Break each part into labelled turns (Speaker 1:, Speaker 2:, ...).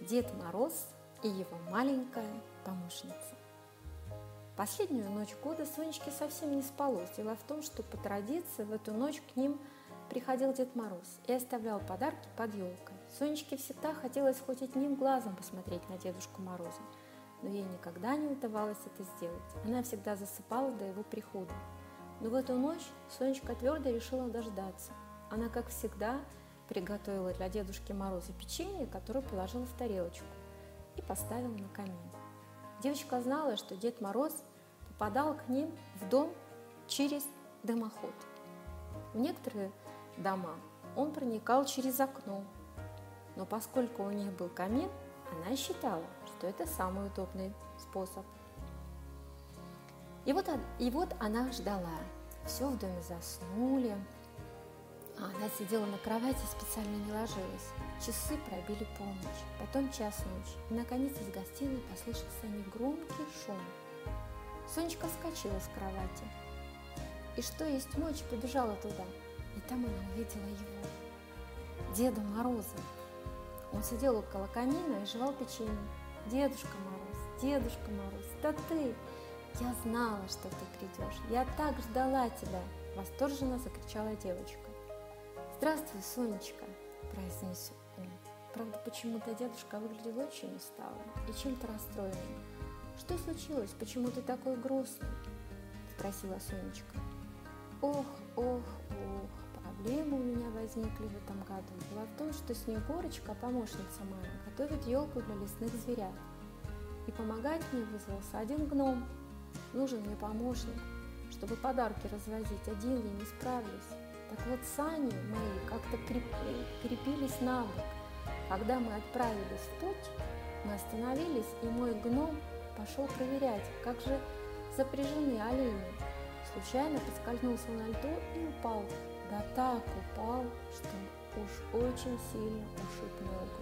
Speaker 1: Дед Мороз и его маленькая помощница. Последнюю ночь года Сонечке совсем не спалось. Дело в том, что по традиции в эту ночь к ним приходил Дед Мороз и оставлял подарки под елкой. Сонечке всегда хотелось хоть одним глазом посмотреть на Дедушку Мороза, но ей никогда не удавалось это сделать. Она всегда засыпала до его прихода. Но в эту ночь Сонечка твердо решила дождаться. Она, как всегда, приготовила для Дедушки Мороза печенье, которое положила в тарелочку и поставила на камин. Девочка знала, что Дед Мороз попадал к ним в дом через дымоход. В некоторые дома он проникал через окно, но поскольку у них был камин, она считала, что это самый удобный способ. И вот, и вот она ждала. Все в доме заснули, она сидела на кровати специально не ложилась. Часы пробили полночь, потом час ночи. И, наконец, из гостиной послышался негромкий шум. Сонечка вскочила с кровати. И что есть мочь, побежала туда. И там она увидела его, Деда Мороза. Он сидел около камина и жевал печенье. «Дедушка Мороз, Дедушка Мороз, это ты! Я знала, что ты придешь! Я так ждала тебя!» Восторженно закричала девочка. «Здравствуй, Сонечка!» – произнес он. Правда, почему-то дедушка выглядел очень усталым и чем-то расстроенным. «Что случилось? Почему ты такой грустный?» – спросила Сонечка. «Ох, ох, ох, проблемы у меня возникли в этом году. Дело в том, что Снегурочка, помощница моя, готовит елку для лесных зверят. И помогать мне вызвался один гном. Нужен мне помощник, чтобы подарки развозить. Один я не справлюсь. Так вот, сани мои как-то крепились на бок. Когда мы отправились в путь, мы остановились, и мой гном пошел проверять, как же запряжены олени. Случайно поскользнулся на льду и упал. Да так упал, что уж очень сильно ушиб ногу.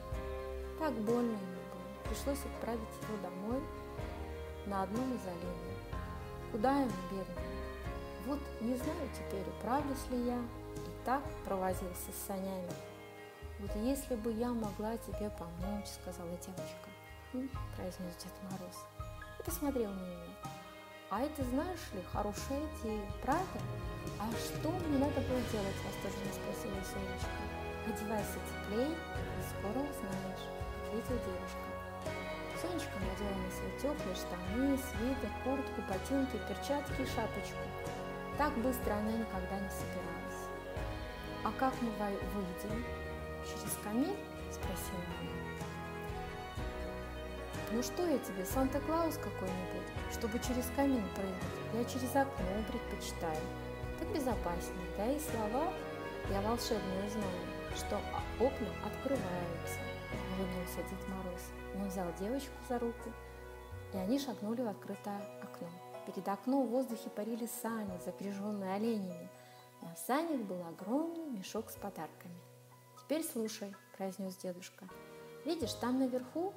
Speaker 1: Так больно ему было. Пришлось отправить его домой на одном из оленей. Куда ему, бедному? Вот не знаю теперь, управлюсь ли я, так провозился с санями. Вот если бы я могла тебе помочь, сказала девочка, «Хм», произнес Дед Мороз и посмотрел на нее. А это, знаешь ли, хорошая идея, правда? А что мне надо было делать, восторженно спросила Сонечка. Одевайся теплей и скоро узнаешь, ответила девушка. Сонечка надела на свои теплые штаны, свитер, куртку, ботинки, перчатки и шапочку. Так быстро она никогда не собиралась. «А как мы выйдем?» «Через камин?» – спросила она. «Ну что я тебе, Санта-Клаус какой-нибудь, чтобы через камин прыгать? Я через окно предпочитаю. Так безопаснее, да и слова я волшебные знаю, что окна открываются», – улыбнулся Дед Мороз. Он взял девочку за руку, и они шагнули в открытое окно. Перед окном в воздухе парили сани, запряженные оленями – на санях был огромный мешок с подарками. «Теперь слушай», – произнес дедушка. «Видишь, там наверху,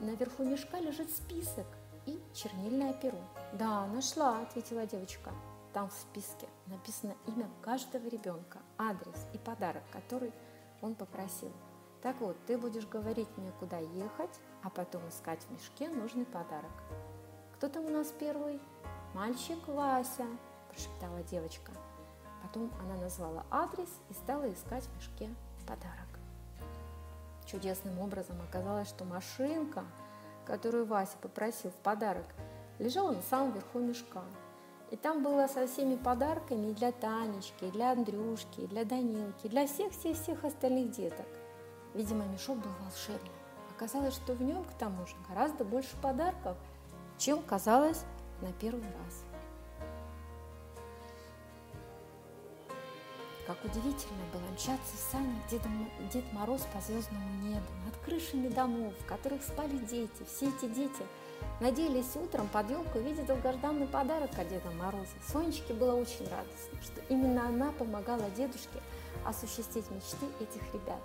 Speaker 1: наверху мешка лежит список и чернильное перо». «Да, нашла», – ответила девочка. Там в списке написано имя каждого ребенка, адрес и подарок, который он попросил. Так вот, ты будешь говорить мне, куда ехать, а потом искать в мешке нужный подарок. Кто там у нас первый? Мальчик Вася, прошептала девочка. Потом она назвала адрес и стала искать в мешке подарок. Чудесным образом оказалось, что машинка, которую Вася попросил в подарок, лежала на самом верху мешка. И там было со всеми подарками и для Танечки, и для Андрюшки, и для Данилки, и для всех-всех-всех остальных деток. Видимо, мешок был волшебным. Оказалось, что в нем, к тому же, гораздо больше подарков, чем казалось на первый раз. Как удивительно было мчаться в санях Дед, Дед Мороз по звездному небу, над крышами домов, в которых спали дети. Все эти дети надеялись утром под елку увидеть долгожданный подарок от Деда Мороза. Сонечке было очень радостно, что именно она помогала дедушке осуществить мечты этих ребят.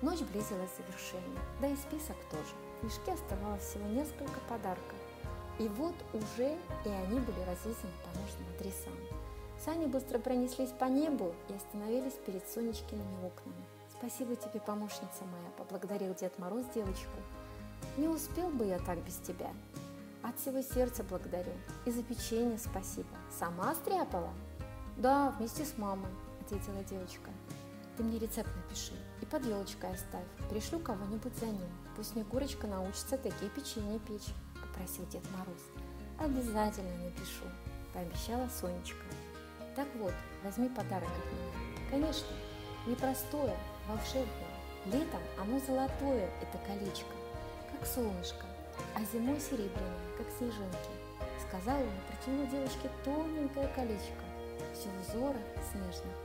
Speaker 1: Ночь близилась к завершению, да и список тоже. В мешке оставалось всего несколько подарков. И вот уже и они были развесены по нужным адресам. Сани быстро пронеслись по небу и остановились перед Сонечкиными окнами. Спасибо тебе, помощница моя, поблагодарил Дед Мороз девочку. Не успел бы я так без тебя. От всего сердца благодарю. И за печенье спасибо. Сама стряпала? Да, вместе с мамой, ответила девочка. Ты мне рецепт напиши и под елочкой оставь. Пришлю кого-нибудь за ним. Пусть Снегурочка научится такие печенья печь, попросил Дед Мороз. Обязательно напишу, пообещала Сонечка. Так вот, возьми подарок от меня. Конечно, непростое, волшебное. Летом оно золотое, это колечко, как солнышко, а зимой серебряное, как снежинки. Сказал он и протянул девочке тоненькое колечко, все узора снежных.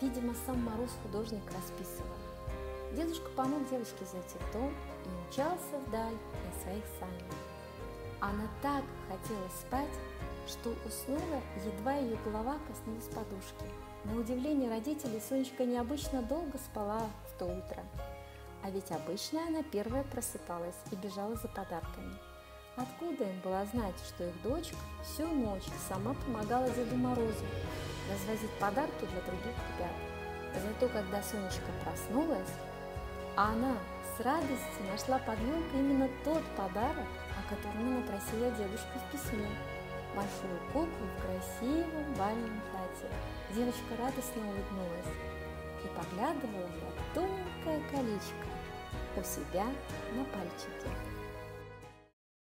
Speaker 1: Видимо, сам Мороз художник расписывал. Дедушка помог девочке зайти в дом и умчался вдаль на своих санях. Она так хотела спать, что уснула, едва ее голова коснулась подушки. На удивление родителей Сонечка необычно долго спала в то утро. А ведь обычно она первая просыпалась и бежала за подарками. Откуда им было знать, что их дочка всю ночь сама помогала Деду Морозу развозить подарки для других ребят. Зато когда Сонечка проснулась, она с радостью нашла под елкой именно тот подарок, о котором она просила дедушку в письме. Большую куклу в красивом бальном платье. Девочка радостно улыбнулась и поглядывала на тонкое колечко у себя на пальчике.